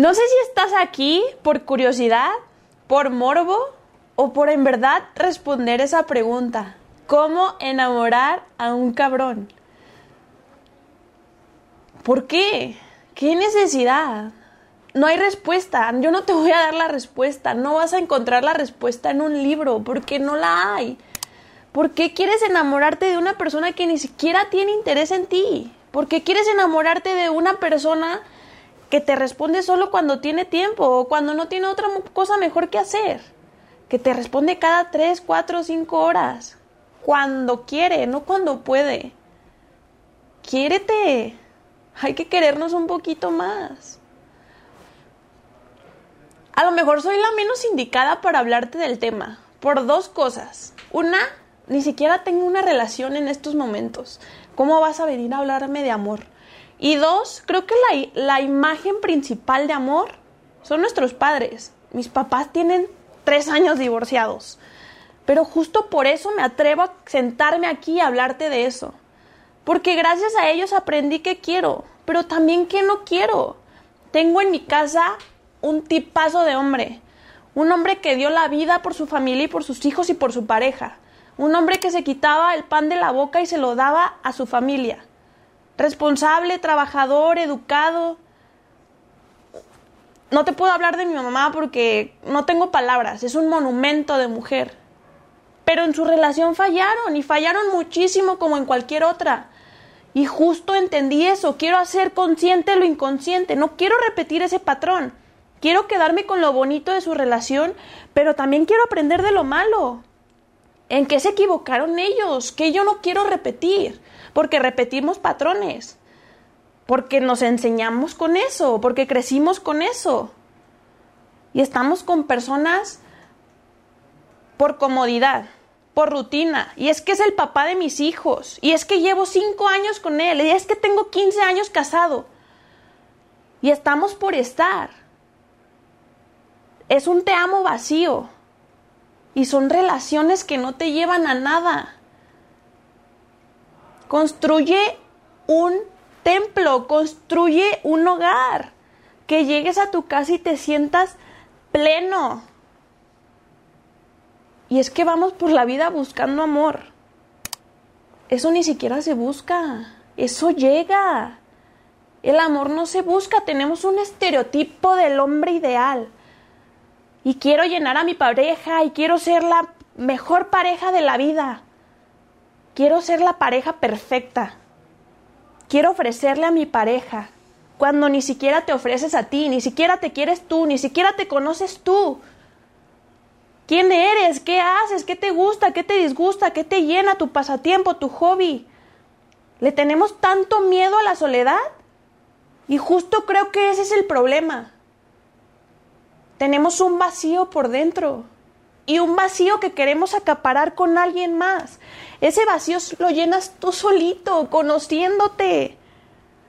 No sé si estás aquí por curiosidad, por morbo o por en verdad responder esa pregunta. ¿Cómo enamorar a un cabrón? ¿Por qué? ¿Qué necesidad? No hay respuesta. Yo no te voy a dar la respuesta. No vas a encontrar la respuesta en un libro porque no la hay. ¿Por qué quieres enamorarte de una persona que ni siquiera tiene interés en ti? ¿Por qué quieres enamorarte de una persona que te responde solo cuando tiene tiempo o cuando no tiene otra cosa mejor que hacer? Que te responde cada tres, cuatro, cinco horas. Cuando quiere, no cuando puede. Quiérete. Hay que querernos un poquito más. A lo mejor soy la menos indicada para hablarte del tema, por dos cosas. Una, ni siquiera tengo una relación en estos momentos. ¿Cómo vas a venir a hablarme de amor? Y dos, creo que la, la imagen principal de amor son nuestros padres. Mis papás tienen tres años divorciados. Pero justo por eso me atrevo a sentarme aquí y hablarte de eso. Porque gracias a ellos aprendí que quiero, pero también que no quiero. Tengo en mi casa un tipazo de hombre. Un hombre que dio la vida por su familia y por sus hijos y por su pareja. Un hombre que se quitaba el pan de la boca y se lo daba a su familia. Responsable, trabajador, educado. No te puedo hablar de mi mamá porque no tengo palabras. Es un monumento de mujer. Pero en su relación fallaron y fallaron muchísimo como en cualquier otra. Y justo entendí eso. Quiero hacer consciente lo inconsciente. No quiero repetir ese patrón. Quiero quedarme con lo bonito de su relación, pero también quiero aprender de lo malo. ¿En qué se equivocaron ellos? Que yo no quiero repetir, porque repetimos patrones, porque nos enseñamos con eso, porque crecimos con eso. Y estamos con personas por comodidad, por rutina. Y es que es el papá de mis hijos. Y es que llevo cinco años con él. Y es que tengo 15 años casado. Y estamos por estar es un te amo vacío. Y son relaciones que no te llevan a nada. Construye un templo, construye un hogar. Que llegues a tu casa y te sientas pleno. Y es que vamos por la vida buscando amor. Eso ni siquiera se busca. Eso llega. El amor no se busca. Tenemos un estereotipo del hombre ideal y quiero llenar a mi pareja y quiero ser la mejor pareja de la vida. Quiero ser la pareja perfecta. Quiero ofrecerle a mi pareja cuando ni siquiera te ofreces a ti, ni siquiera te quieres tú, ni siquiera te conoces tú. ¿Quién eres? ¿Qué haces? ¿Qué te gusta? ¿Qué te disgusta? ¿Qué te llena tu pasatiempo, tu hobby? ¿Le tenemos tanto miedo a la soledad? Y justo creo que ese es el problema tenemos un vacío por dentro y un vacío que queremos acaparar con alguien más. Ese vacío lo llenas tú solito, conociéndote,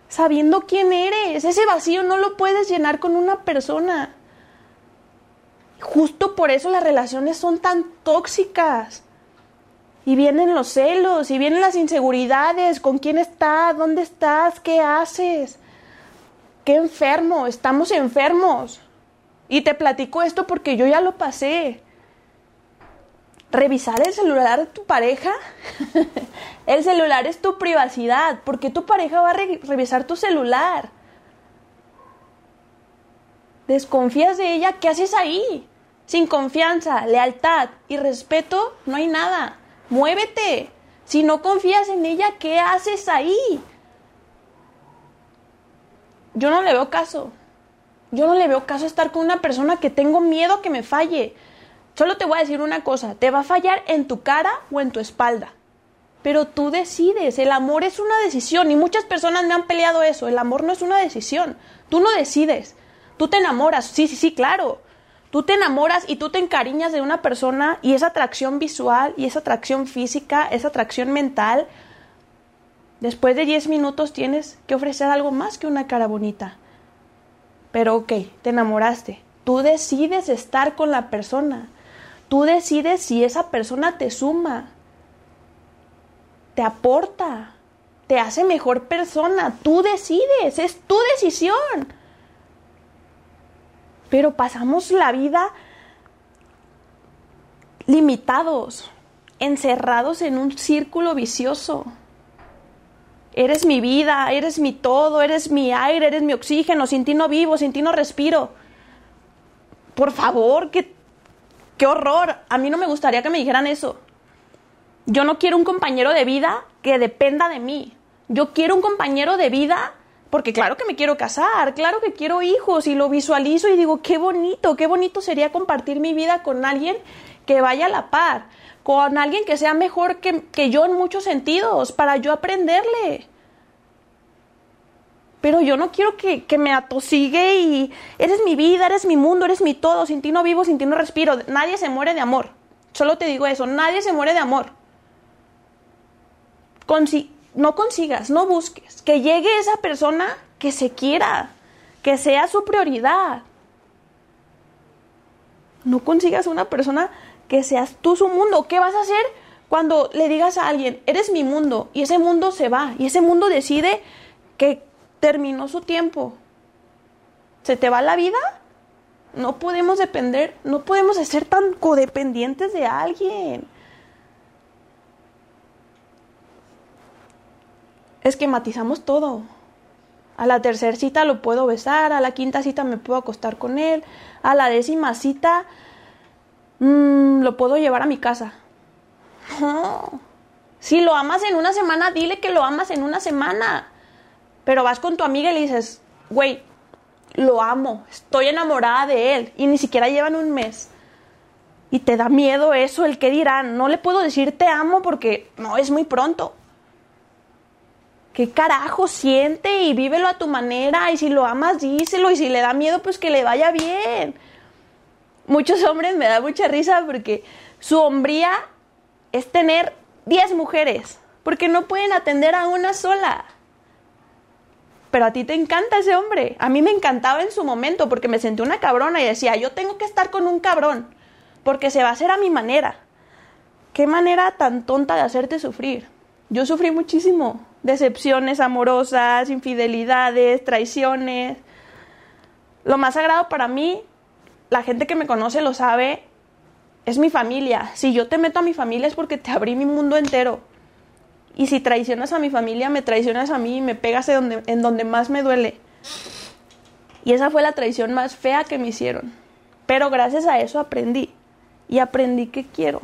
sabiendo quién eres. Ese vacío no lo puedes llenar con una persona. Justo por eso las relaciones son tan tóxicas. Y vienen los celos, y vienen las inseguridades, con quién estás, dónde estás, qué haces. Qué enfermo, estamos enfermos. Y te platico esto porque yo ya lo pasé. Revisar el celular de tu pareja. el celular es tu privacidad. ¿Por qué tu pareja va a revisar tu celular? Desconfías de ella, ¿qué haces ahí? Sin confianza, lealtad y respeto, no hay nada. Muévete. Si no confías en ella, ¿qué haces ahí? Yo no le veo caso. Yo no le veo caso estar con una persona que tengo miedo que me falle. Solo te voy a decir una cosa, te va a fallar en tu cara o en tu espalda. Pero tú decides, el amor es una decisión y muchas personas me han peleado eso, el amor no es una decisión, tú no decides, tú te enamoras, sí, sí, sí, claro, tú te enamoras y tú te encariñas de una persona y esa atracción visual y esa atracción física, esa atracción mental, después de 10 minutos tienes que ofrecer algo más que una cara bonita. Pero ok, te enamoraste. Tú decides estar con la persona. Tú decides si esa persona te suma, te aporta, te hace mejor persona. Tú decides, es tu decisión. Pero pasamos la vida limitados, encerrados en un círculo vicioso. Eres mi vida, eres mi todo, eres mi aire, eres mi oxígeno, sin ti no vivo, sin ti no respiro. Por favor, qué, qué horror. A mí no me gustaría que me dijeran eso. Yo no quiero un compañero de vida que dependa de mí. Yo quiero un compañero de vida porque claro que me quiero casar, claro que quiero hijos y lo visualizo y digo, qué bonito, qué bonito sería compartir mi vida con alguien que vaya a la par, con alguien que sea mejor que, que yo en muchos sentidos, para yo aprenderle. Pero yo no quiero que, que, me atosigue y eres mi vida, eres mi mundo, eres mi todo, sin ti no vivo, sin ti no respiro. Nadie se muere de amor. Solo te digo eso, nadie se muere de amor. Consi no consigas, no busques, que llegue esa persona que se quiera, que sea su prioridad. No consigas una persona que seas tú su mundo. ¿Qué vas a hacer cuando le digas a alguien, eres mi mundo, y ese mundo se va, y ese mundo decide que terminó su tiempo? ¿Se te va la vida? No podemos depender, no podemos ser tan codependientes de alguien. esquematizamos todo. A la tercera cita lo puedo besar, a la quinta cita me puedo acostar con él, a la décima cita mmm, lo puedo llevar a mi casa. No. Si lo amas en una semana, dile que lo amas en una semana. Pero vas con tu amiga y le dices, güey, lo amo, estoy enamorada de él y ni siquiera llevan un mes. Y te da miedo eso, el que dirán. No le puedo decir te amo porque no es muy pronto. ¿Qué carajo siente y vívelo a tu manera? Y si lo amas, díselo. Y si le da miedo, pues que le vaya bien. Muchos hombres me da mucha risa porque su hombría es tener 10 mujeres, porque no pueden atender a una sola. Pero a ti te encanta ese hombre. A mí me encantaba en su momento porque me sentí una cabrona y decía, yo tengo que estar con un cabrón, porque se va a hacer a mi manera. Qué manera tan tonta de hacerte sufrir. Yo sufrí muchísimo decepciones amorosas, infidelidades, traiciones. Lo más sagrado para mí, la gente que me conoce lo sabe, es mi familia. Si yo te meto a mi familia es porque te abrí mi mundo entero. Y si traicionas a mi familia, me traicionas a mí y me pegas en donde, más me duele. Y esa fue la traición más fea que me hicieron. Pero gracias a eso aprendí. Y aprendí que quiero.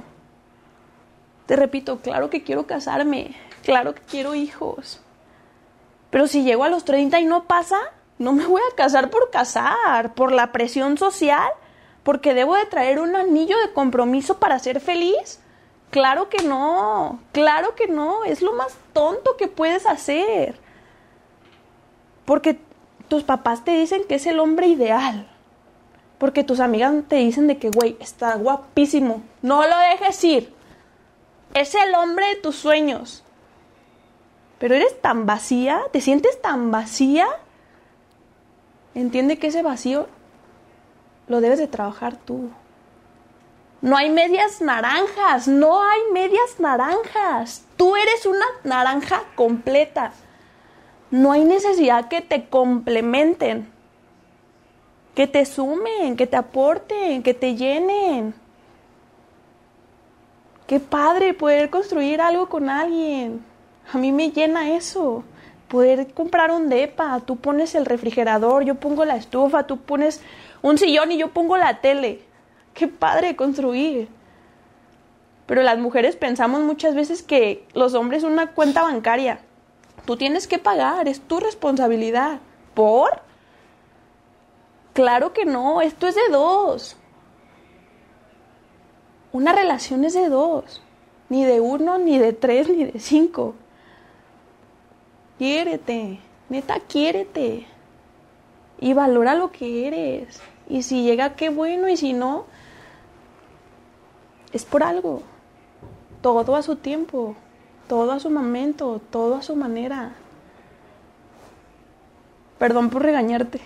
Te repito, claro que quiero casarme, claro que quiero hijos. Pero si llego a los 30 y no pasa, no me voy a casar por casar, por la presión social, porque debo de traer un anillo de compromiso para ser feliz. Claro que no, claro que no, es lo más tonto que puedes hacer. Porque tus papás te dicen que es el hombre ideal. Porque tus amigas te dicen de que, güey, está guapísimo. No lo dejes ir. Es el hombre de tus sueños. Pero eres tan vacía, te sientes tan vacía. Entiende que ese vacío lo debes de trabajar tú. No hay medias naranjas, no hay medias naranjas. Tú eres una naranja completa. No hay necesidad que te complementen, que te sumen, que te aporten, que te llenen. Qué padre poder construir algo con alguien. A mí me llena eso. Poder comprar un depa, tú pones el refrigerador, yo pongo la estufa, tú pones un sillón y yo pongo la tele. Qué padre construir. Pero las mujeres pensamos muchas veces que los hombres una cuenta bancaria. Tú tienes que pagar, es tu responsabilidad. ¿Por? Claro que no, esto es de dos. Una relación es de dos, ni de uno, ni de tres, ni de cinco. Quiérete, neta, quiérete. Y valora lo que eres. Y si llega, qué bueno, y si no, es por algo. Todo a su tiempo, todo a su momento, todo a su manera. Perdón por regañarte.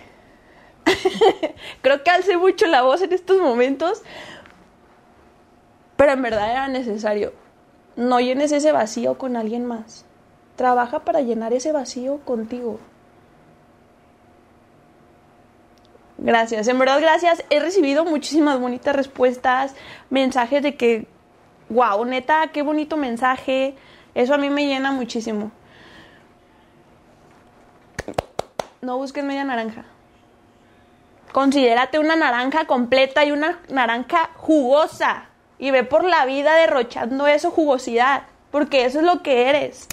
Creo que alce mucho la voz en estos momentos, pero en verdad era necesario. No llenes ese vacío con alguien más. Trabaja para llenar ese vacío contigo. Gracias, en verdad gracias. He recibido muchísimas bonitas respuestas, mensajes de que, wow, neta, qué bonito mensaje. Eso a mí me llena muchísimo. No busques media naranja. Considérate una naranja completa y una naranja jugosa. Y ve por la vida derrochando eso, jugosidad. Porque eso es lo que eres.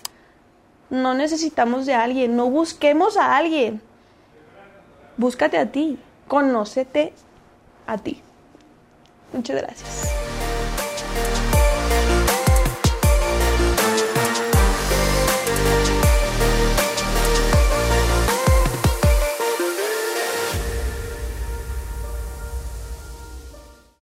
No necesitamos de alguien. No busquemos a alguien. Búscate a ti. Conócete a ti. Muchas gracias.